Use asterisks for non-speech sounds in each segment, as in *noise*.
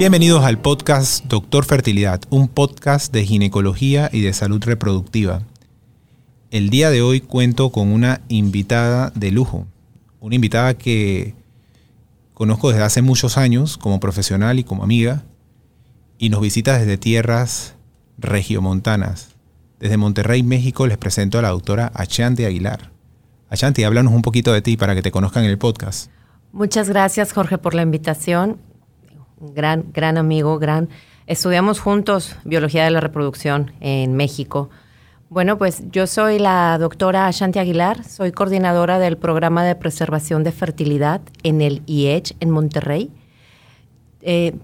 Bienvenidos al podcast Doctor Fertilidad, un podcast de ginecología y de salud reproductiva. El día de hoy cuento con una invitada de lujo, una invitada que conozco desde hace muchos años como profesional y como amiga, y nos visita desde tierras regiomontanas. Desde Monterrey, México, les presento a la doctora Achanti Aguilar. Achanti, háblanos un poquito de ti para que te conozcan en el podcast. Muchas gracias, Jorge, por la invitación. Gran, gran amigo, gran. Estudiamos juntos biología de la reproducción en México. Bueno, pues yo soy la doctora Ashanti Aguilar, soy coordinadora del programa de preservación de fertilidad en el IEH en Monterrey. Eh,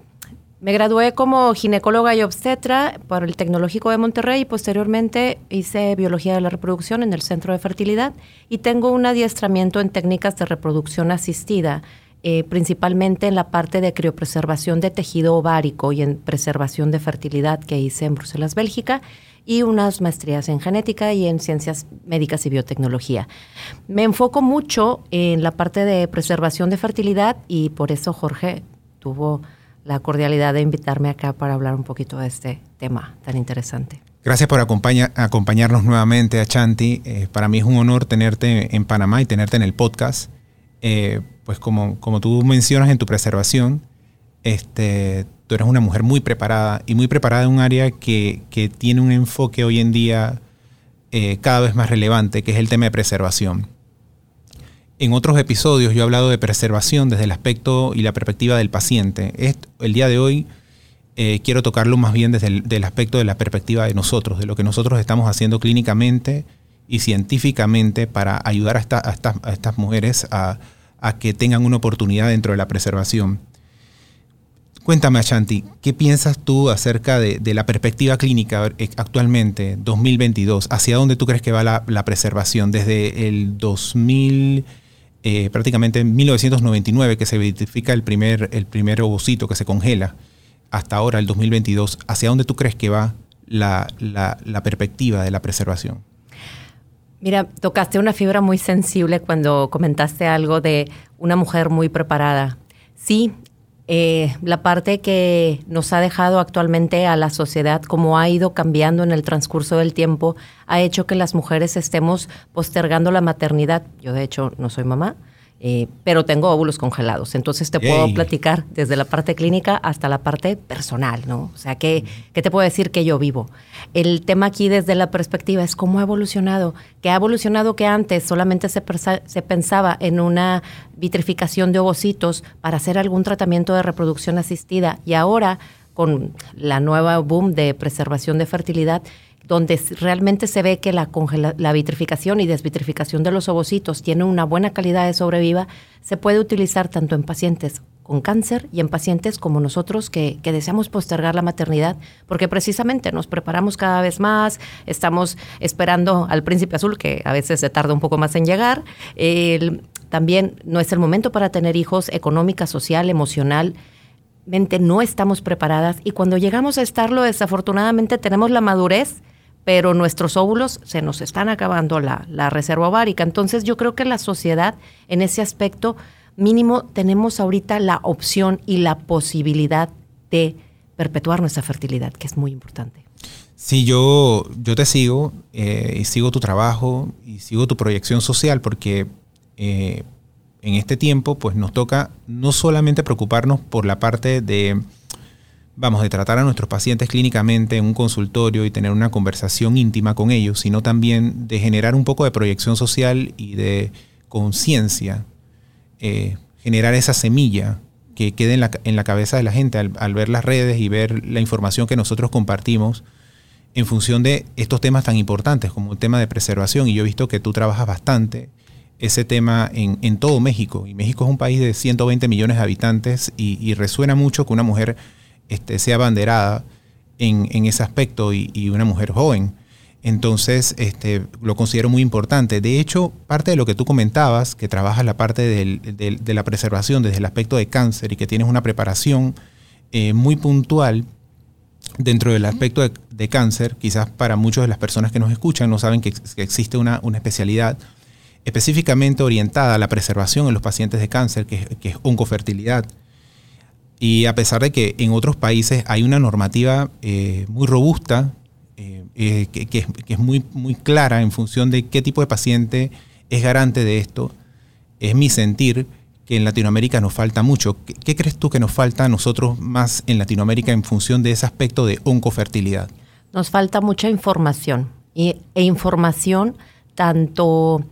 me gradué como ginecóloga y obstetra por el Tecnológico de Monterrey y posteriormente hice biología de la reproducción en el Centro de Fertilidad y tengo un adiestramiento en técnicas de reproducción asistida, eh, principalmente en la parte de criopreservación de tejido ovárico y en preservación de fertilidad que hice en Bruselas, Bélgica y unas maestrías en genética y en ciencias médicas y biotecnología. Me enfoco mucho en la parte de preservación de fertilidad y por eso Jorge tuvo la cordialidad de invitarme acá para hablar un poquito de este tema tan interesante. Gracias por acompañarnos nuevamente, Achanti. Eh, para mí es un honor tenerte en Panamá y tenerte en el podcast. Eh, pues como, como tú mencionas en tu preservación, este, tú eres una mujer muy preparada y muy preparada en un área que, tiene un enfoque hoy en día eh, cada vez más relevante, que es el tema de preservación. En otros episodios yo he hablado de preservación desde el aspecto y la perspectiva del paciente. el día de hoy eh, quiero tocarlo más bien desde el aspecto de la perspectiva de nosotros, de lo que nosotros estamos haciendo clínicamente y científicamente para ayudar a, estas mujeres a, a que tengan una oportunidad dentro de la preservación. Cuéntame, Ashanti, ¿qué piensas tú acerca de, la perspectiva clínica eh, actualmente, 2022? ¿Hacia dónde tú crees que va la, preservación? Desde el 2000, eh, prácticamente en 1999, que se identifica el primer, el primer ovocito que se congela, hasta ahora, el 2022, ¿hacia dónde tú crees que va la, la perspectiva de la preservación? Mira, tocaste una fibra muy sensible cuando comentaste algo de una mujer muy preparada. Sí, eh, la parte que nos ha dejado actualmente a la sociedad, como ha ido cambiando en el transcurso del tiempo, ha hecho que las mujeres estemos postergando la maternidad. Yo de hecho no soy mamá, eh, pero tengo óvulos congelados. Entonces te puedo platicar desde la parte clínica hasta la parte personal, ¿no? O sea, ¿qué, ¿qué, te puedo decir que yo vivo? El tema aquí desde la perspectiva es cómo ha evolucionado. Que ha evolucionado que antes solamente se, se pensaba en una vitrificación de ovocitos para hacer algún tratamiento de reproducción asistida y ahora con la nueva boom de preservación de fertilidad, donde realmente se ve que la, la vitrificación y desvitrificación de los ovocitos tiene una buena calidad de sobreviva, se puede utilizar tanto en pacientes con cáncer y en pacientes como nosotros que, deseamos postergar la maternidad, porque precisamente nos preparamos cada vez más, estamos esperando al príncipe azul, que a veces se tarda un poco más en llegar. también no es el momento para tener hijos económica, social, emocionalmente no estamos preparadas y cuando llegamos a estarlo, desafortunadamente tenemos la madurez pero nuestros óvulos se nos están acabando la, la reserva ovárica. Entonces yo creo que la sociedad en ese aspecto mínimo tenemos ahorita la opción y la posibilidad de perpetuar nuestra fertilidad, que es muy importante. Sí, yo, yo te sigo eh, y sigo tu trabajo y sigo tu proyección social porque eh, en este tiempo pues nos toca no solamente preocuparnos por la parte de vamos, de tratar a nuestros pacientes clínicamente en un consultorio y tener una conversación íntima con ellos, sino también de generar un poco de proyección social y de conciencia, eh, generar esa semilla que quede en la, en la cabeza de la gente al, ver las redes y ver la información que nosotros compartimos en función de estos temas tan importantes como el tema de preservación. Y yo he visto que tú trabajas bastante ese tema en, todo México. Y México es un país de 120 millones de habitantes y resuena mucho que una mujer este, sea abanderada en, ese aspecto y, una mujer joven. Entonces, este, lo considero muy importante. De hecho, parte de lo que tú comentabas, que trabajas la parte de la preservación desde el aspecto de cáncer y que tienes una preparación eh, muy puntual dentro del aspecto de, cáncer, quizás para muchas de las personas que nos escuchan no saben que, existe una, especialidad específicamente orientada a la preservación en los pacientes de cáncer, que, que es oncofertilidad Y a pesar de que en otros países hay una normativa eh, muy robusta, eh, que, es, muy, muy clara en función de qué tipo de paciente es garante de esto, es mi sentir que en Latinoamérica nos falta mucho. ¿Qué, crees tú que nos falta a nosotros más en Latinoamérica en función de ese aspecto de oncofertilidad? Nos falta mucha información y, e información tanto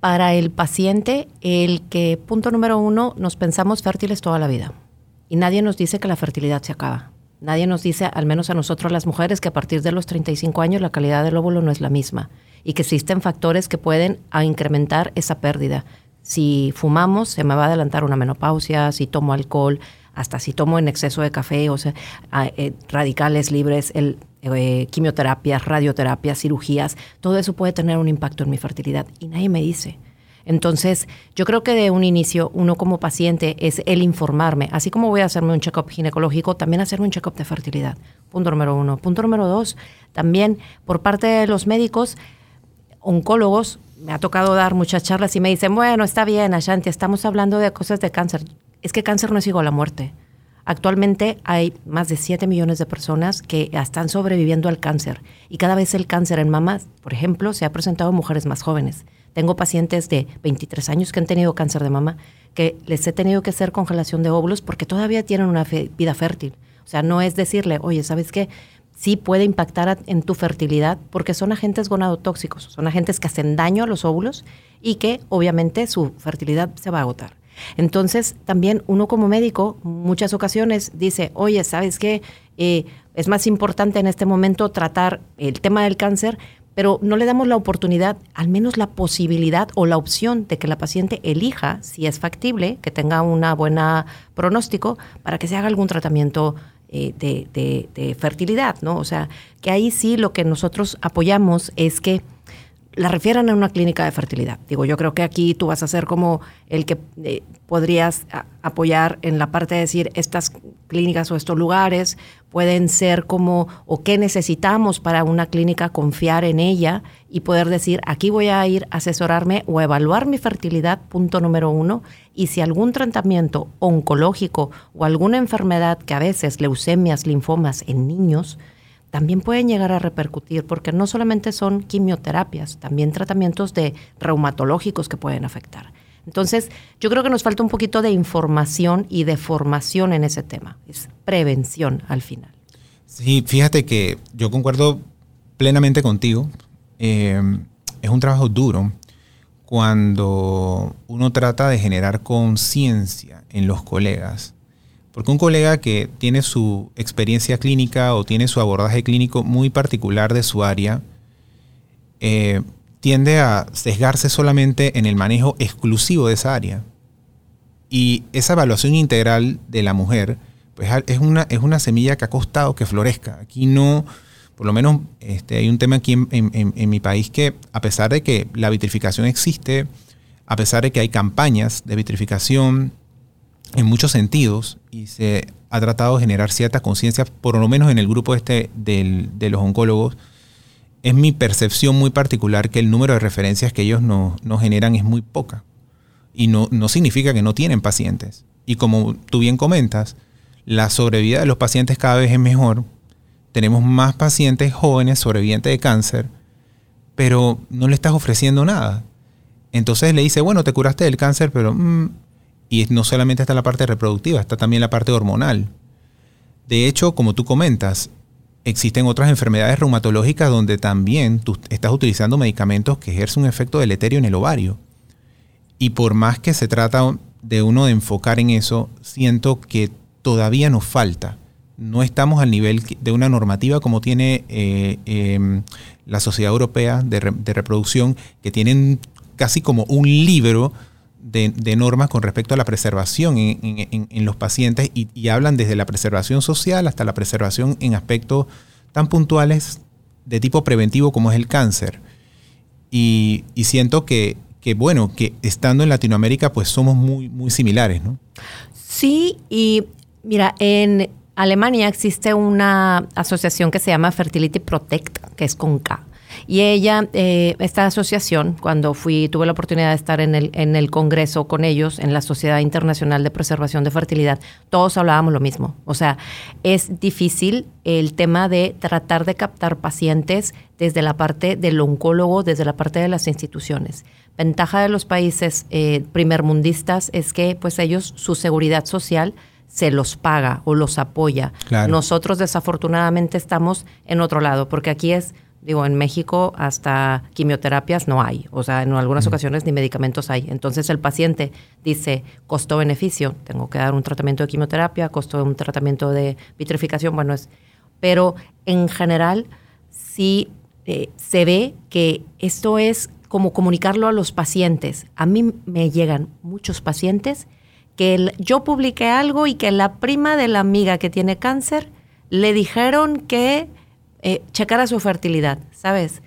para el paciente, el que, punto número uno, nos pensamos fértiles toda la vida y nadie nos dice que la fertilidad se acaba. Nadie nos dice, al menos a nosotros las mujeres, que a partir de los 35 años la calidad del óvulo no es la misma y que existen factores que pueden incrementar esa pérdida. Si fumamos, se me va a adelantar una menopausia, si tomo alcohol, hasta si tomo en exceso de café, o sea, eh, radicales libres, el, eh, quimioterapias, radioterapias, cirugías, todo eso puede tener un impacto en mi fertilidad y nadie me dice. Entonces, yo creo que de un inicio, uno como paciente es el informarme. Así como voy a hacerme un check-up ginecológico, también hacerme un check-up de fertilidad. Punto número uno. Punto número dos, también por parte de los médicos, oncólogos, me ha tocado dar muchas charlas y me dicen, bueno, está bien, Ashanti, estamos hablando de cosas de cáncer. Es que cáncer no es igual a muerte. Actualmente hay más de 7 millones de personas que están sobreviviendo al cáncer y cada vez el cáncer en mamás, por ejemplo, se ha presentado en mujeres más jóvenes. Tengo pacientes de 23 años que han tenido cáncer de mama, que les he tenido que hacer congelación de óvulos porque todavía tienen una vida fértil. O sea, no es decirle, oye, ¿sabes qué? Sí puede impactar en tu fertilidad porque son agentes gonadotóxicos, son agentes que hacen daño a los óvulos y que obviamente su fertilidad se va a agotar. Entonces, también uno como médico, muchas ocasiones dice, oye, ¿sabes qué? Eh, es más importante en este momento tratar el tema del cáncer pero no le damos la oportunidad, al menos la posibilidad o la opción de que la paciente elija, si es factible, que tenga una buena pronóstico, para que se haga algún tratamiento eh, de, de, fertilidad, ¿no? O sea, que ahí sí lo que nosotros apoyamos es que la refieran a una clínica de fertilidad. Digo, yo creo que aquí tú vas a ser como el que eh, podrías apoyar en la parte de decir estas clínicas o estos lugares pueden ser como o qué necesitamos para una clínica confiar en ella y poder decir aquí voy a ir a asesorarme o evaluar mi fertilidad, punto número uno, y si algún tratamiento oncológico o alguna enfermedad que a veces leucemias, linfomas en niños, también pueden llegar a repercutir, porque no solamente son quimioterapias, también tratamientos de reumatológicos que pueden afectar. Entonces, yo creo que nos falta un poquito de información y de formación en ese tema. Es prevención al final. Sí, fíjate que yo concuerdo plenamente contigo. Eh, es un trabajo duro cuando uno trata de generar conciencia en los colegas porque un colega que tiene su experiencia clínica o tiene su abordaje clínico muy particular de su área, eh, tiende a sesgarse solamente en el manejo exclusivo de esa área. Y esa evaluación integral de la mujer, pues es una, es una semilla que ha costado que florezca. Aquí no, por lo menos este, hay un tema aquí en, en mi país que a pesar de que la vitrificación existe, a pesar de que hay campañas de vitrificación, en muchos sentidos y se ha tratado de generar cierta conciencia, por lo menos en el grupo este de los oncólogos, es mi percepción muy particular que el número de referencias que ellos nos generan es muy poca. Y no, no significa que no tienen pacientes. Y como tú bien comentas, la sobrevida de los pacientes cada vez es mejor. Tenemos más pacientes jóvenes sobrevivientes de cáncer, pero no le estás ofreciendo nada. Entonces le dice, bueno, te curaste del cáncer, pero mm, y no solamente está la parte reproductiva, está también la parte hormonal. De hecho, como tú comentas, existen otras enfermedades reumatológicas donde también tú estás utilizando medicamentos que ejercen un efecto deleterio en el ovario. Y por más que se trata de uno de enfocar en eso, siento que todavía nos falta. No estamos al nivel de una normativa como tiene eh, em, la Sociedad Europea de, de Reproducción, que tienen casi como un libro de, normas con respecto a la preservación en, los pacientes y, hablan desde la preservación social hasta la preservación en aspectos tan puntuales de tipo preventivo como es el cáncer. Y, siento que, bueno, que estando en Latinoamérica pues somos muy, muy similares, ¿no? Sí, y mira, en Alemania existe una asociación que se llama Fertility Protect, que es con K. Y ella, eh, esta asociación, cuando fui, tuve la oportunidad de estar en el, en el Congreso con ellos, en la Sociedad Internacional de Preservación de Fertilidad, todos hablábamos lo mismo. O sea, es difícil el tema de tratar de captar pacientes desde la parte del oncólogo, desde la parte de las instituciones. Ventaja de los países eh, primermundistas es que pues ellos, su seguridad social, se los paga o los apoya. Nosotros desafortunadamente estamos en otro lado, porque aquí es, digo, en México hasta quimioterapias no hay, o sea, en algunas ocasiones ni medicamentos hay. Entonces el paciente dice, costo-beneficio, tengo que dar un tratamiento de quimioterapia, costo de un tratamiento de vitrificación, bueno, es... Pero en general sí eh, se ve que esto es como comunicarlo a los pacientes. A mí me llegan muchos pacientes que yo publiqué algo y que la prima de la amiga que tiene cáncer le dijeron que eh, checara su fertilidad, ¿sabes?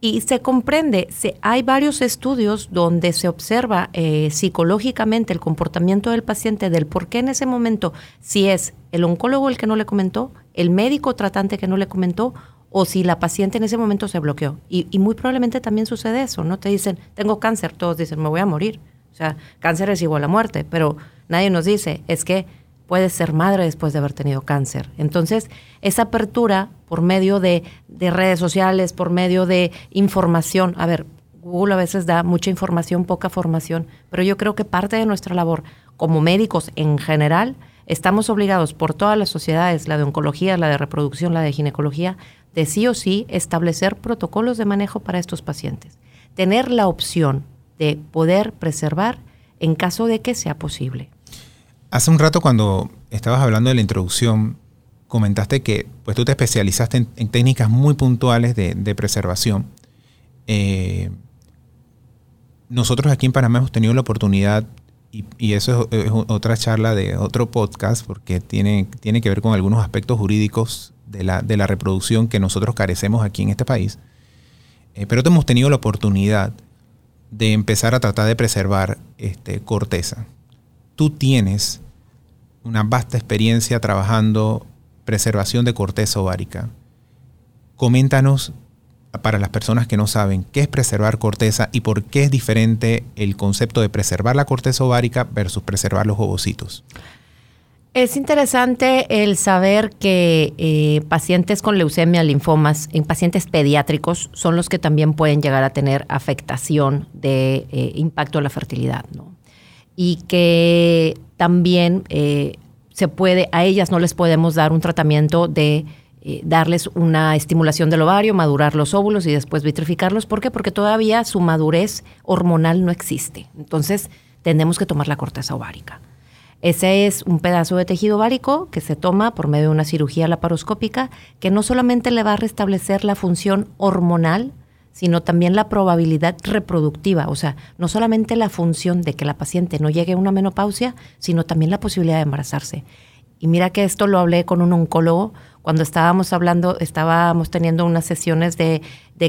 Y se comprende, se, hay varios estudios donde se observa eh, psicológicamente el comportamiento del paciente, del por qué en ese momento, si es el oncólogo el que no le comentó, el médico tratante que no le comentó, o si la paciente en ese momento se bloqueó. Y, y muy probablemente también sucede eso, ¿no? Te dicen, tengo cáncer, todos dicen, me voy a morir. O sea, cáncer es igual a muerte, pero nadie nos dice, es que puedes ser madre después de haber tenido cáncer. Entonces, esa apertura por medio de, redes sociales, por medio de información, a ver, Google a veces da mucha información, poca formación, pero yo creo que parte de nuestra labor como médicos en general, estamos obligados por todas las sociedades, la de oncología, la de reproducción, la de ginecología, de sí o sí establecer protocolos de manejo para estos pacientes. Tener la opción de poder preservar en caso de que sea posible. Hace un rato cuando estabas hablando de la introducción, comentaste que pues, tú te especializaste en, técnicas muy puntuales de, preservación. Eh, nosotros aquí en Panamá hemos tenido la oportunidad, y, eso es, otra charla de otro podcast, porque tiene, tiene que ver con algunos aspectos jurídicos de la, de la reproducción que nosotros carecemos aquí en este país. Eh, pero hemos tenido la oportunidad de empezar a tratar de preservar este, corteza. Tú tienes una vasta experiencia trabajando preservación de corteza ovárica. Coméntanos para las personas que no saben qué es preservar corteza y por qué es diferente el concepto de preservar la corteza ovárica versus preservar los ovocitos. Es interesante el saber que eh, pacientes con leucemia, linfomas, en pacientes pediátricos son los que también pueden llegar a tener afectación de eh, impacto a la fertilidad, ¿no? Y que también eh, se puede, a ellas no les podemos dar un tratamiento de darles una estimulación del ovario, madurar los óvulos y después vitrificarlos. ¿Por qué? Porque todavía su madurez hormonal no existe. Entonces, tenemos que tomar la corteza ovárica. Ese es un pedazo de tejido ovárico que se toma por medio de una cirugía laparoscópica que no solamente le va a restablecer la función hormonal, sino también la probabilidad reproductiva, o sea, no solamente la función de que la paciente no llegue a una menopausia, sino también la posibilidad de embarazarse. Y mira que esto lo hablé con un oncólogo cuando estábamos hablando, estábamos teniendo unas sesiones de,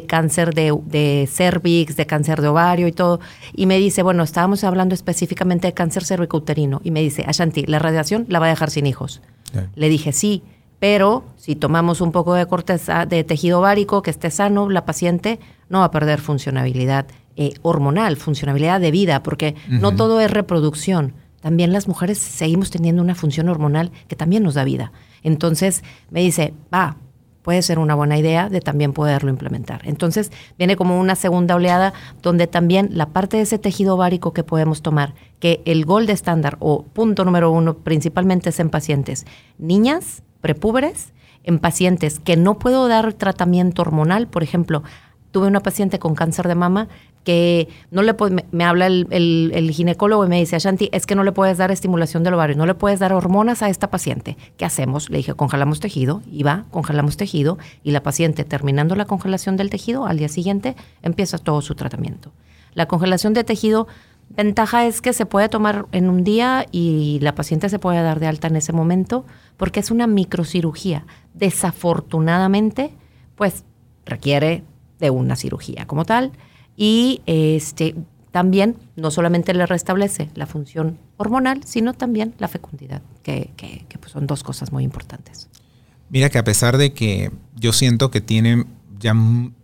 cáncer de, de, cervix, de cáncer de ovario y todo. Y me dice, bueno, estábamos hablando específicamente de cáncer cervicouterino. Y me dice, Ashanti, la radiación la va a dejar sin hijos. Le dije, sí, pero si tomamos un poco de corteza de tejido ovárico que esté sano, la paciente no va a perder funcionabilidad eh, hormonal, funcionabilidad de vida, porque no todo es reproducción. También las mujeres seguimos teniendo una función hormonal que también nos da vida. Entonces me dice, va, puede ser una buena idea de también poderlo implementar. Entonces viene como una segunda oleada donde también la parte de ese tejido ovárico que podemos tomar, que el gold estándar o punto número uno principalmente es en pacientes niñas, prepúberes, en pacientes que no puedo dar tratamiento hormonal, por ejemplo, tuve una paciente con cáncer de mama que no le me, me, habla el, ginecólogo y me dice, Ashanti, es que no le puedes dar estimulación del ovario, no le puedes dar hormonas a esta paciente. ¿Qué hacemos? Le dije, congelamos tejido, y va, congelamos tejido, y la paciente, terminando la congelación del tejido, al día siguiente empieza todo su tratamiento. La congelación de tejido, ventaja es que se puede tomar en un día y la paciente se puede dar de alta en ese momento, porque es una microcirugía. Desafortunadamente, pues requiere de una cirugía como tal y este, también no solamente le restablece la función hormonal, sino también la fecundidad, que, pues son dos cosas muy importantes. Mira que a pesar de que yo siento que tienen ya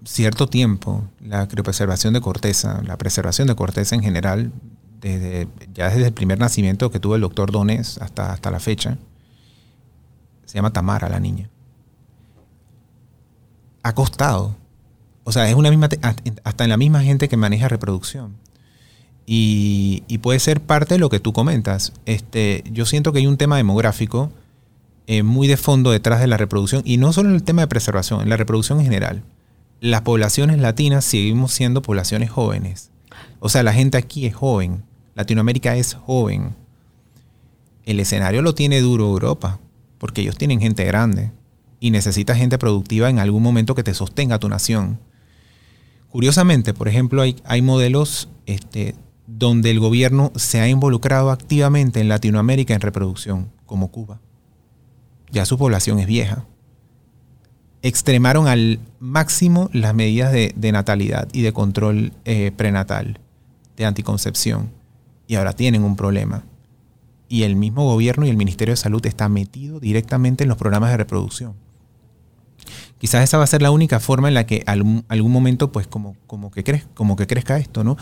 cierto tiempo la criopreservación de corteza, la preservación de corteza en general, desde, ya desde el primer nacimiento que tuvo el doctor Donés hasta, hasta la fecha, se llama Tamara la niña. Ha costado. O sea, es una misma, hasta en la misma gente que maneja reproducción. Y, puede ser parte de lo que tú comentas. Este, yo siento que hay un tema demográfico eh, muy de fondo detrás de la reproducción, y no solo en el tema de preservación, en la reproducción en general. Las poblaciones latinas seguimos siendo poblaciones jóvenes. O sea, la gente aquí es joven. Latinoamérica es joven. El escenario lo tiene duro Europa porque ellos tienen gente grande y necesitas gente productiva en algún momento que te sostenga tu nación. Curiosamente, por ejemplo, hay, hay modelos este, donde el gobierno se ha involucrado activamente en Latinoamérica en reproducción, como Cuba. Ya su población es vieja. Extremaron al máximo las medidas de, natalidad y de control eh, prenatal, de anticoncepción, y ahora tienen un problema y el mismo gobierno y el Ministerio de Salud está metido directamente en los programas de reproducción. Quizás esa va a ser la única forma en la que algún, momento, pues, como, que como que crezca esto, ¿no?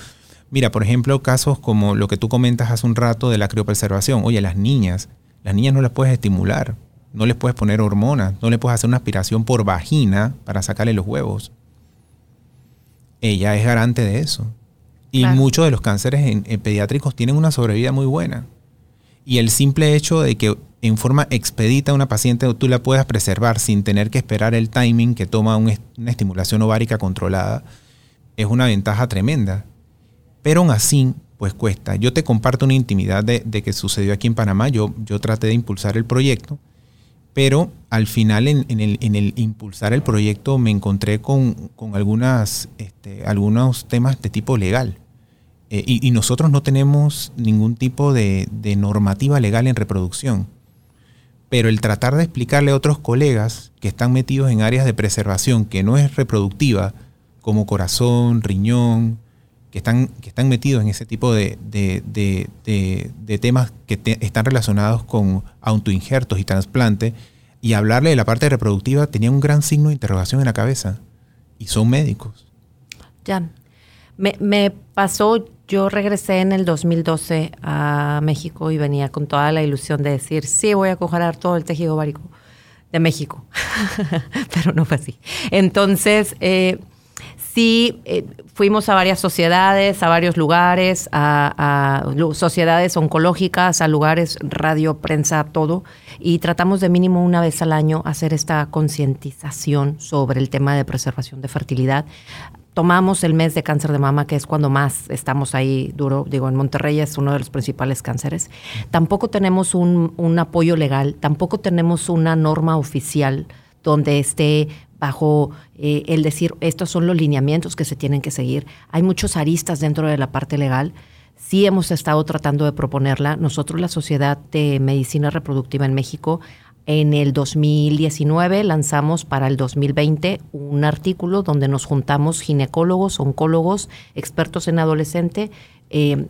Mira, por ejemplo, casos como lo que tú comentas hace un rato de la criopreservación. Oye, las niñas, las niñas no las puedes estimular, no les puedes poner hormonas, no les puedes hacer una aspiración por vagina para sacarle los huevos. Ella es garante de eso. Y muchos de los cánceres pediátricos tienen una sobrevida muy buena. Y el simple hecho de que en forma expedita una paciente tú la puedas preservar sin tener que esperar el timing que toma una estimulación ovárica controlada es una ventaja tremenda. Pero aún así, pues cuesta. Yo te comparto una intimidad de, que sucedió aquí en Panamá. Yo, yo traté de impulsar el proyecto, pero al final en, el, impulsar el proyecto me encontré con, algunas, este, algunos temas de tipo legal. Eh, y, nosotros no tenemos ningún tipo de, normativa legal en reproducción. Pero el tratar de explicarle a otros colegas que están metidos en áreas de preservación que no es reproductiva, como corazón, riñón, que están, que están metidos en ese tipo de, temas que están relacionados con autoinjertos y trasplante, y hablarle de la parte reproductiva tenía un gran signo de interrogación en la cabeza. Y son médicos. Ya. Me, pasó yo regresé en el 2012 a México y venía con toda la ilusión de decir, sí, voy a congelar todo el tejido ovárico de México, *laughs* pero no fue así. Entonces, eh, sí, eh, fuimos a varias sociedades, a varios lugares, a, a, sociedades oncológicas, a lugares, radio, prensa, todo, y tratamos de mínimo una vez al año hacer esta concientización sobre el tema de preservación de fertilidad. Tomamos el mes de cáncer de mama, que es cuando más estamos ahí duro, digo, en Monterrey es uno de los principales cánceres, tampoco tenemos un, apoyo legal, tampoco tenemos una norma oficial donde esté bajo eh, el decir, estos son los lineamientos que se tienen que seguir. Hay muchos aristas dentro de la parte legal. Sí hemos estado tratando de proponerla. Nosotros, la Sociedad de Medicina Reproductiva en México, en el 2019 lanzamos para el 2020 un artículo donde nos juntamos ginecólogos, oncólogos, expertos en adolescente. Eh,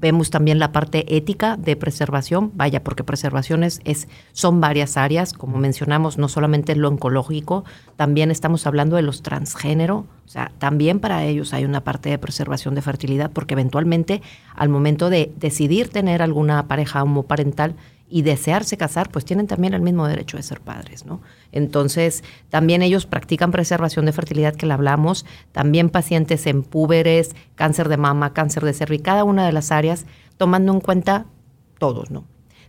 vemos también la parte ética de preservación, vaya, porque preservaciones es, son varias áreas, como mencionamos, no solamente lo oncológico, también estamos hablando de los transgénero, o sea, también para ellos hay una parte de preservación de fertilidad, porque eventualmente al momento de decidir tener alguna pareja homoparental, y desearse casar, pues tienen también el mismo derecho de ser padres, ¿no? Entonces, también ellos practican preservación de fertilidad que le hablamos, también pacientes en púberes, cáncer de mama, cáncer de cervix, cada una de las áreas, tomando en cuenta todos, ¿no?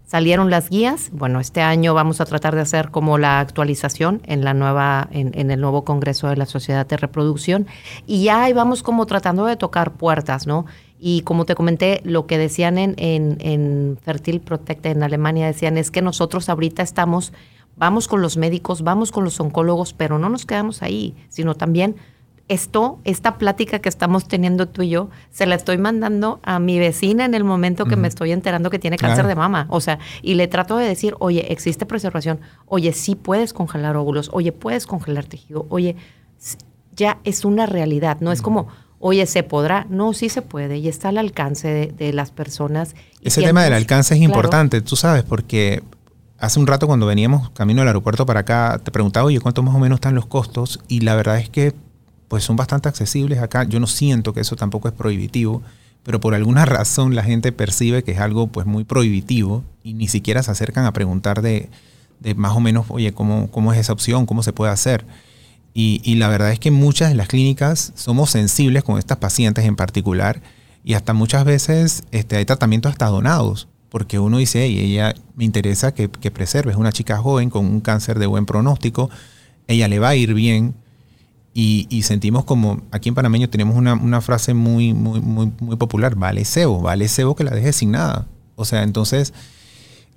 Salieron las guías, bueno, este año vamos a tratar de hacer como la actualización en la nueva, en, en el nuevo Congreso de la Sociedad de Reproducción, y ya ahí vamos como tratando de tocar puertas, ¿no? Y como te comenté, lo que decían en, en, Fertil Protect en Alemania, decían es que nosotros ahorita estamos, vamos con los médicos, vamos con los oncólogos, pero no nos quedamos ahí, sino también esto, esta plática que estamos teniendo tú y yo, se la estoy mandando a mi vecina en el momento que me estoy enterando que tiene cáncer de mama. O sea, y le trato de decir, oye, existe preservación, oye, sí puedes congelar óvulos, oye, puedes congelar tejido, oye, ya es una realidad, no es como Oye, ¿se podrá? No, sí se puede y está al alcance de, las personas. Ese tema del alcance es importante, tú sabes, porque hace un rato cuando veníamos camino al aeropuerto para acá, te preguntaba, oye, ¿cuánto más o menos están los costos? Y la verdad es que pues son bastante accesibles acá. Yo no siento que eso tampoco es prohibitivo, pero por alguna *laughs* razón la gente percibe que es algo pues muy prohibitivo y ni siquiera se acercan a preguntar de, más o menos, oye, ¿cómo, ¿cómo es esa opción? ¿Cómo se puede hacer? Y, la verdad es que muchas de las clínicas somos sensibles con estas pacientes en particular y hasta muchas veces este, hay tratamientos hasta donados, porque uno dice, hey, ella me interesa que, que preserve, es una chica joven con un cáncer de buen pronóstico, ella le va a ir bien, y, sentimos como, aquí en Panameño tenemos una, frase muy, muy, muy, muy popular, vale cebo, vale cebo que la dejes sin nada. O sea, entonces,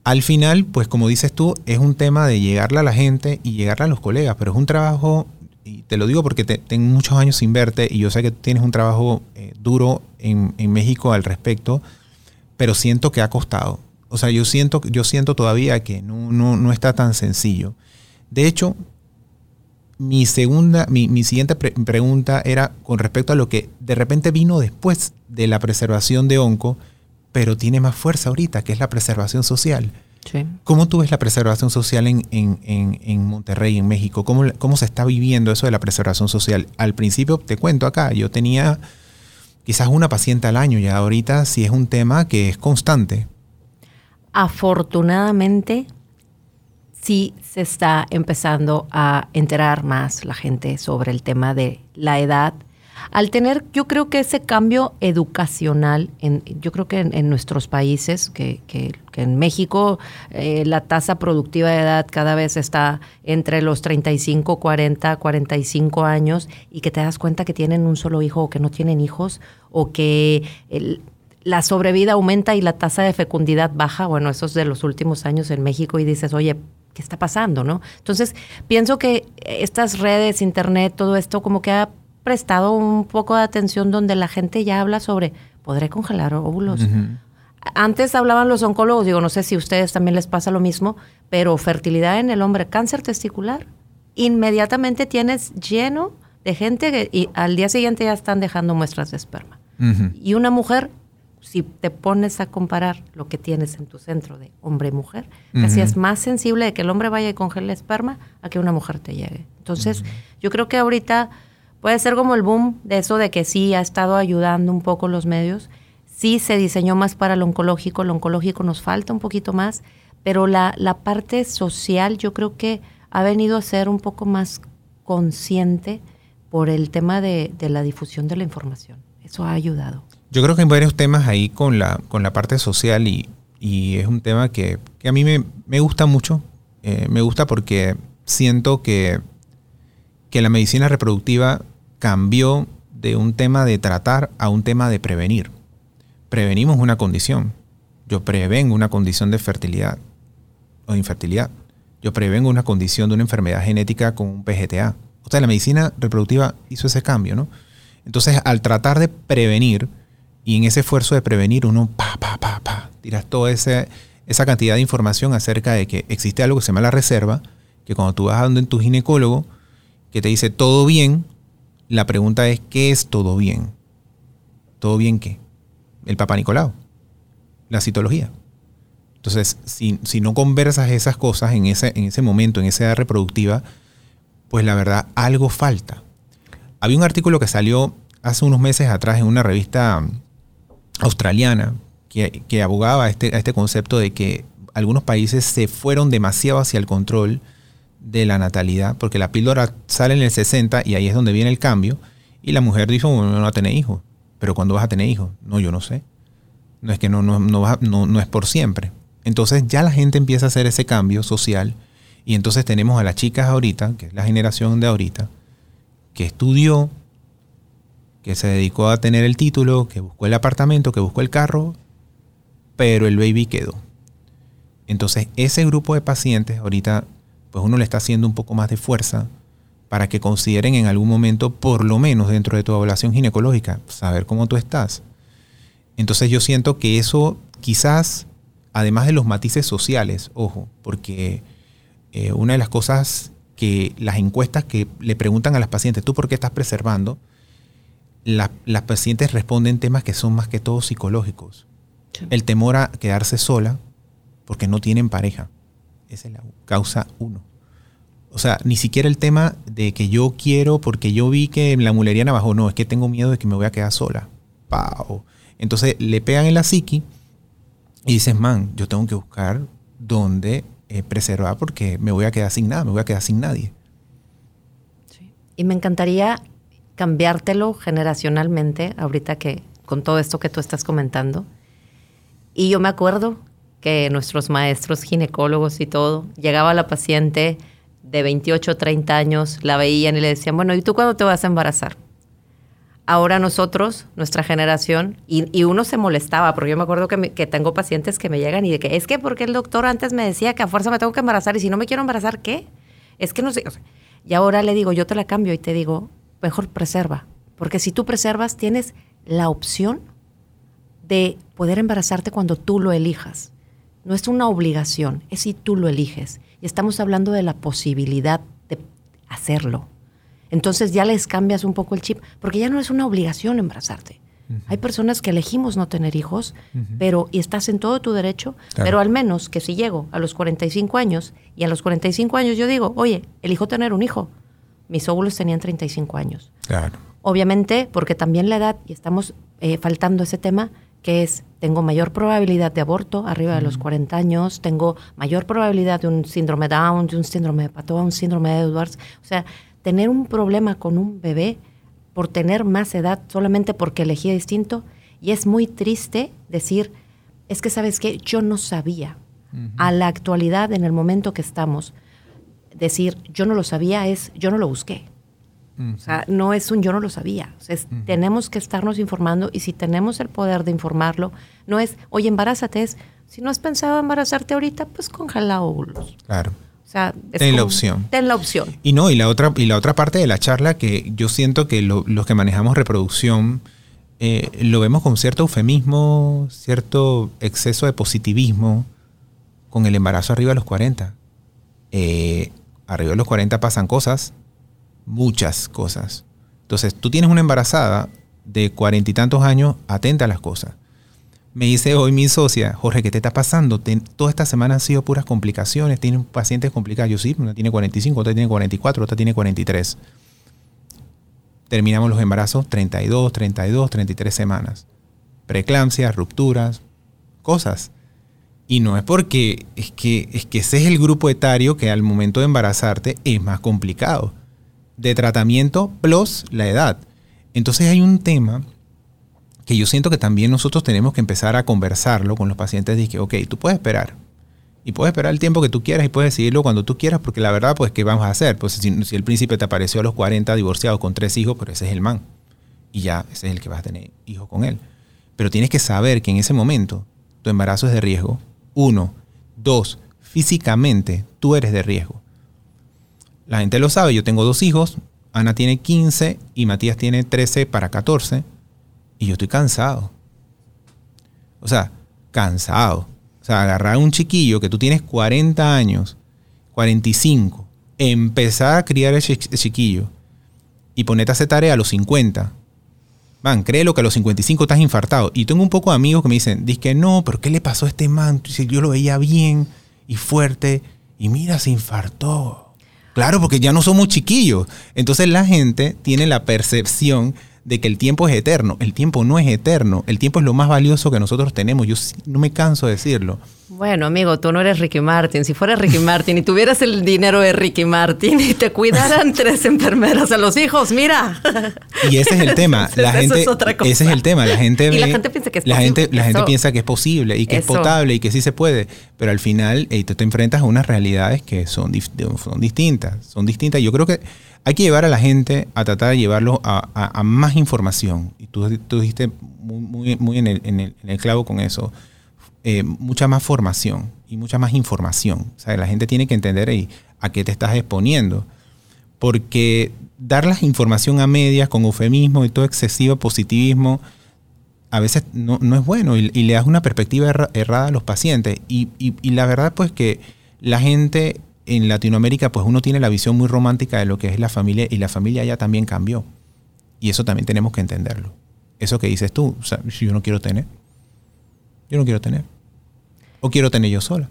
al final, pues como dices tú, es un tema de llegarle a la gente y llegarle a los colegas, pero es un trabajo, y te lo digo porque tengo muchos años sin verte y yo sé que tienes un trabajo eh, duro en, México al respecto, pero siento que ha costado. O sea, yo siento, yo siento todavía que no, no, no está tan sencillo. De hecho, mi segunda, mi, siguiente pregunta era con respecto a lo que de repente vino después de la preservación de onco, pero tiene más fuerza ahorita, que es la preservación social. ¿Cómo tú ves la preservación social en, en, en, Monterrey, en México? ¿Cómo, ¿Cómo se está viviendo eso de la preservación social? Al principio, te cuento acá, yo tenía quizás una paciente al año y ahorita sí es un tema que es constante. Afortunadamente, sí se está empezando a enterar más la gente sobre el tema de la edad. Al tener, yo creo que ese cambio educacional, en, yo creo que en, nuestros países, que, en México eh, la tasa productiva de edad cada vez está entre los 35, 40, 45 años y que te das cuenta que tienen un solo hijo o que no tienen hijos o que la sobrevida aumenta y la tasa de fecundidad baja. Bueno, eso es de los últimos años en México y dices, oye, qué está pasando, ¿no? Entonces, pienso que estas redes, internet, todo esto como que ha prestado un poco de atención donde la gente ya habla sobre, ¿podré congelar óvulos? Antes hablaban los oncólogos, digo, no sé si a ustedes también les pasa lo mismo, pero fertilidad en el hombre, cáncer testicular, inmediatamente tienes lleno de gente que y al día siguiente ya están dejando muestras de esperma. Y una mujer si te pones a comparar lo que tienes en tu centro de hombre y mujer, casi es más sensible de que el hombre vaya y congele esperma a que una mujer te llegue. Entonces, yo creo que ahorita puede ser como el boom de eso de que sí ha estado ayudando un poco los medios. Sí se diseñó más para el oncológico, el oncológico nos falta un poquito más, pero la, la parte social yo creo que ha venido a ser un poco más consciente por el tema de, de la difusión de la información. Eso ha ayudado. Yo creo que hay varios temas ahí con la, con la parte social y, es un tema que, a mí me, gusta mucho. Eh, me gusta porque siento que, que la medicina reproductiva cambió de un tema de tratar a un tema de prevenir. Prevenimos una condición. Yo prevengo una condición de fertilidad o de infertilidad. Yo prevengo una condición de una enfermedad genética con un PGTA. O sea, la medicina reproductiva hizo ese cambio, ¿no? Entonces, al tratar de prevenir, y en ese esfuerzo de prevenir, uno pa, pa, pa, pa, tiras toda esa cantidad de información acerca de que existe algo que se llama la reserva, que cuando tú vas a donde tu ginecólogo, que te dice todo bien, la pregunta es, ¿qué es todo bien? ¿Todo bien qué? El Papa Nicolau, la citología. Entonces, si, si, no conversas esas cosas en ese, en ese momento, en esa edad reproductiva, pues la verdad, algo falta. Había un artículo que salió hace unos meses atrás en una revista australiana que, abogaba a este, a este concepto de que algunos países se fueron demasiado hacia el control de la natalidad, porque la píldora sale en el 60 y ahí es donde viene el cambio, y la mujer dijo, bueno, no va a tener hijos, pero ¿cuándo vas a tener hijos? No, yo no sé. No es que no, no, no, no es por siempre. Entonces ya la gente empieza a hacer ese cambio social y entonces tenemos a las chicas ahorita, que es la generación de ahorita, que estudió, que se dedicó a tener el título, que buscó el apartamento, que buscó el carro, pero el baby quedó. Entonces, ese grupo de pacientes ahorita, pues uno le está haciendo un poco más de fuerza para que consideren en algún momento, por lo menos dentro de tu evaluación ginecológica, saber cómo tú estás. Entonces yo siento que eso quizás, además de los matices sociales, ojo, porque eh, una de las cosas que las encuestas que le preguntan a las pacientes, ¿tú por qué estás preservando? las pacientes responden temas que son más que todo psicológicos. El temor a quedarse sola porque no tienen pareja. Esa es la causa uno. O sea, ni siquiera el tema de que yo quiero porque yo vi que la mulería bajó. No, es que tengo miedo de que me voy a quedar sola. Pau. Entonces le pegan en la psiqui y dices, man, yo tengo que buscar dónde eh, preservar porque me voy a quedar sin nada, me voy a quedar sin nadie. Y me encantaría cambiártelo generacionalmente, ahorita que con todo esto que tú estás comentando. Y yo me acuerdo que nuestros maestros ginecólogos y todo, llegaba la paciente de 28 o 30 años, la veían y le decían, bueno, ¿y tú cuándo te vas a embarazar? Ahora nosotros, nuestra generación, y, uno se molestaba, porque yo me acuerdo que, que, tengo pacientes que me llegan y de que es que porque el doctor antes me decía que a fuerza me tengo que embarazar y si no me quiero embarazar, ¿qué? Es que no sé. y ahora le digo, yo te la cambio y te digo, mejor preserva. Porque si tú preservas, tienes la opción de poder embarazarte cuando tú lo elijas. No es una obligación, es si tú lo eliges. Y estamos hablando de la posibilidad de hacerlo. Entonces ya les cambias un poco el chip, porque ya no es una obligación embarazarte. Hay personas que elegimos no tener hijos, pero y estás en todo tu derecho, pero al menos que si llego a los 45 años y a los 45 años yo digo, oye, elijo tener un hijo. Mis óvulos tenían 35 años. Claro. Obviamente, porque también la edad, y estamos eh, faltando ese tema, que es, tengo mayor probabilidad de aborto arriba de los 40 años, tengo mayor probabilidad de un síndrome Down, de un síndrome de Patoa, un síndrome de Edwards. O sea, tener un problema con un bebé por tener más edad solamente porque elegí distinto. Y es muy triste decir, es que sabes que yo no sabía. A la actualidad, en el momento que estamos, decir yo no lo sabía es yo no lo busqué. O sea, no es un yo no lo sabía. Tenemos que estarnos informando y si tenemos el poder de informarlo, no es, oye, embarázate, es, si no has pensado embarazarte ahorita, pues congela óvulos. Claro. O sea, ten la opción. Ten la opción. Y no, y la otra, y la otra parte de la charla que yo siento que los que manejamos reproducción eh, lo vemos con cierto eufemismo, cierto exceso de positivismo con el embarazo arriba de los 40. Eh, arriba de los 40 pasan cosas muchas cosas. Entonces, tú tienes una embarazada de cuarenta y tantos años, atenta a las cosas. Me dice hoy mi socia, Jorge, ¿qué te está pasando? toda esta semana han sido puras complicaciones, tienen pacientes complicados. Yo sí, una tiene 45, otra tiene 44, otra tiene 43. Terminamos los embarazos 32, 32, 33 semanas. Preeclampsia, rupturas, cosas. Y no es porque es que, es que ese es el grupo etario que al momento de embarazarte es más complicado de tratamiento plus la edad. Entonces hay un tema que yo siento que también nosotros tenemos que empezar a conversarlo con los pacientes. Dije, ok, tú puedes esperar. Y puedes esperar el tiempo que tú quieras y puedes decidirlo cuando tú quieras, porque la verdad, pues, ¿qué vamos a hacer? Pues si, el príncipe te apareció a los 40 divorciado con tres hijos, pero ese es el man. Y ya, ese es el que vas a tener hijos con él. Pero tienes que saber que en ese momento tu embarazo es de riesgo. Uno. Dos. Físicamente tú eres de riesgo. La gente lo sabe, yo tengo dos hijos, Ana tiene 15 y Matías tiene 13 para 14 y yo estoy cansado. O sea, cansado. O sea, agarrar a un chiquillo que tú tienes 40 años, 45, empezar a criar ese chiquillo y ponerte a hacer tarea a los 50. Man, créelo que a los 55 estás infartado. Y tengo un poco de amigos que me dicen, dice que no, pero ¿qué le pasó a este man? Yo lo veía bien y fuerte y mira, se infartó. Claro, porque ya no somos chiquillos. Entonces la gente tiene la percepción de que el tiempo es eterno. El tiempo no es eterno. El tiempo es lo más valioso que nosotros tenemos. Yo no me canso de decirlo. Bueno, amigo, tú no eres Ricky Martin. Si fueras Ricky Martin y tuvieras el dinero de Ricky Martin y te cuidaran *laughs* tres enfermeras a los hijos, mira. Y ese es el tema. *laughs* La gente, es otra cosa. Ese es el tema. La gente, y la gente piensa que es la posible. Gente, la gente piensa que es posible y que es potable y que sí se puede. Pero al final tú te enfrentas a unas realidades que son, son distintas. Son distintas. Yo creo que hay que llevar a la gente a tratar de llevarlo a, más información. Y tú, tú dijiste muy, en, el, clavo con eso eh, mucha más formación y mucha más información. O sea, la gente tiene que entender ahí a qué te estás exponiendo. Porque dar la información a medias con eufemismo y todo excesivo positivismo a veces no, es bueno y, le das una perspectiva errada a los pacientes. Y, y, la verdad pues que la gente en Latinoamérica pues uno tiene la visión muy romántica de lo que es la familia y la familia ya también cambió. Y eso también tenemos que entenderlo. Eso que dices tú, o sea, yo no quiero tener, yo no quiero tener. O quiero tener yo sola.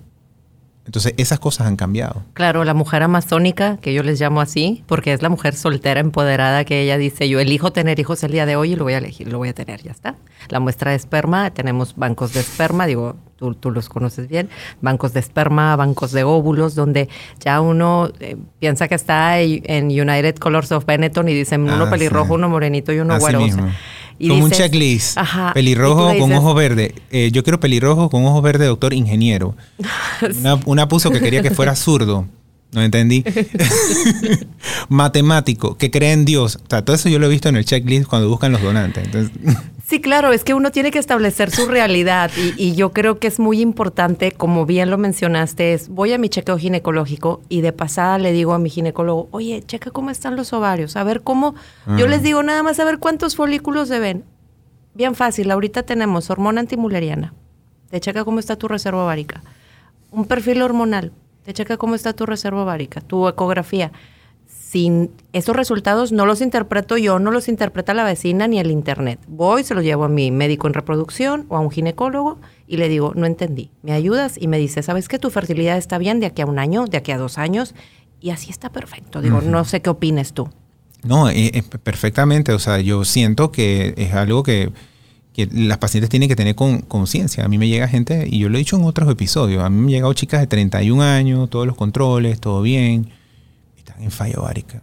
Entonces esas cosas han cambiado. Claro, la mujer amazónica, que yo les llamo así, porque es la mujer soltera, empoderada, que ella dice, yo elijo tener hijos el día de hoy y lo voy a elegir, lo voy a tener, ya está. La muestra de esperma, tenemos bancos de esperma, digo, tú, tú los conoces bien, bancos de esperma, bancos de óvulos, donde ya uno eh, piensa que está en United Colors of Benetton y dicen uno Ah, pelirrojo, sí. uno morenito y uno Así güero. o sea, mismo. Y Como un checklist. ajá, pelirrojo con ojos verdes. Eh, yo quiero pelirrojo con ojos verdes, doctor ingeniero. *laughs* Una, una puso que quería que fuera zurdo. No entendí. *laughs* *laughs* Matemático, que cree en Dios. O sea, todo eso yo lo he visto en el checklist cuando buscan los donantes. Entonces, Sí, claro, es que uno tiene que establecer su realidad y, y yo creo que es muy importante, como bien lo mencionaste, es voy a mi chequeo ginecológico y de pasada le digo a mi ginecólogo, oye, checa cómo están los ovarios, a ver cómo, yo les digo nada más a ver cuántos folículos se ven. Bien fácil, ahorita tenemos hormona antimuleriana, te checa cómo está tu reserva ovárica, un perfil hormonal, te checa cómo está tu reserva ovárica, tu ecografía. Sin esos resultados no los interpreto yo, no los interpreta la vecina ni el internet. Voy, se los llevo a mi médico en reproducción o a un ginecólogo y le digo, no entendí, ¿me ayudas? Y me dice, ¿sabes que tu fertilidad está bien de aquí a un año, de aquí a dos años? Y así está perfecto. Digo, no sé qué opines tú. no, eh, eh, perfectamente. O sea, yo siento que es algo que, que las pacientes tienen que tener con- conciencia. A mí me llega gente, y yo lo he dicho en otros episodios, a mí me han llegado chicas de 31 años, todos los controles, todo bien, están en falla ovárica.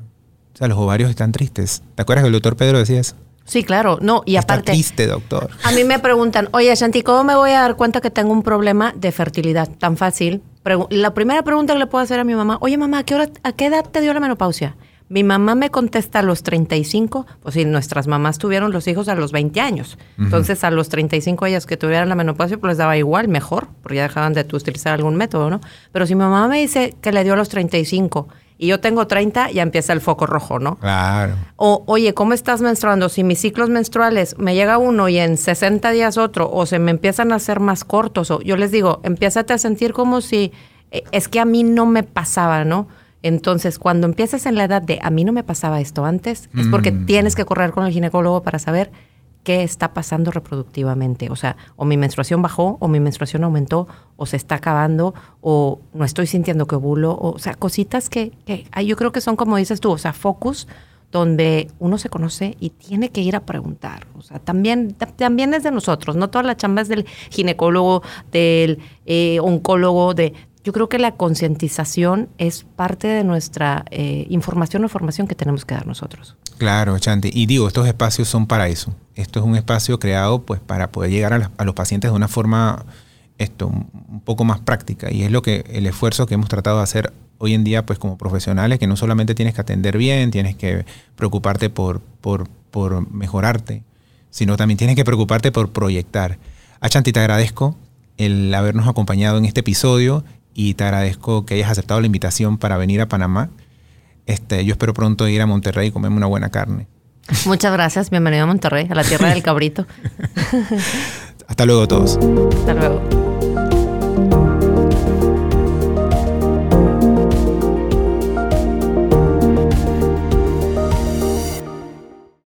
O sea, los ovarios están tristes. ¿Te acuerdas que el doctor Pedro decía eso? Sí, claro. No, y Está aparte... triste, doctor. A mí me preguntan, oye, Shanti, ¿cómo me voy a dar cuenta que tengo un problema de fertilidad? Tan fácil. La primera pregunta que le puedo hacer a mi mamá, oye, mamá, ¿a qué, hora, ¿a qué edad te dio la menopausia? Mi mamá me contesta a los 35, pues sí, nuestras mamás tuvieron los hijos a los 20 años. Entonces, a los 35 ellas que tuvieran la menopausia, pues les daba igual, mejor, porque ya dejaban de utilizar algún método, ¿no? Pero si mi mamá me dice que le dio a los 35 y yo tengo 30, ya empieza el foco rojo, ¿no? Claro. O, oye, ¿cómo estás menstruando? Si mis ciclos menstruales me llega uno y en 60 días otro, o se me empiezan a hacer más cortos, o yo les digo, empiézate a sentir como si, eh, es que a mí no me pasaba, ¿no? Entonces, cuando empiezas en la edad de a mí no me pasaba esto antes, es porque Mm. tienes que correr con el ginecólogo para saber qué está pasando reproductivamente. O sea, o mi menstruación bajó, o mi menstruación aumentó, o se está acabando, o no estoy sintiendo que ovulo, o, o sea, cositas que, que yo creo que son como dices tú, o sea, focus donde uno se conoce y tiene que ir a preguntar. O sea, también, ta- también es de nosotros, no toda la chamba es del ginecólogo, del eh, oncólogo, de... Yo creo que la concientización es parte de nuestra eh, información o formación que tenemos que dar nosotros. Claro, Chanti. Y digo, estos espacios son para eso. Esto es un espacio creado pues para poder llegar a, los pacientes de una forma esto un poco más práctica y es lo que el esfuerzo que hemos tratado de hacer hoy en día pues como profesionales que no solamente tienes que atender bien, tienes que preocuparte por, por, por mejorarte, sino también tienes que preocuparte por proyectar. A Chanti te agradezco el habernos acompañado en este episodio y te agradezco que hayas aceptado la invitación para venir a Panamá. Este, yo espero pronto ir a Monterrey y comerme una buena carne. Muchas gracias, bienvenido a Monterrey, a la tierra del *laughs* cabrito. Hasta luego todos. Hasta luego.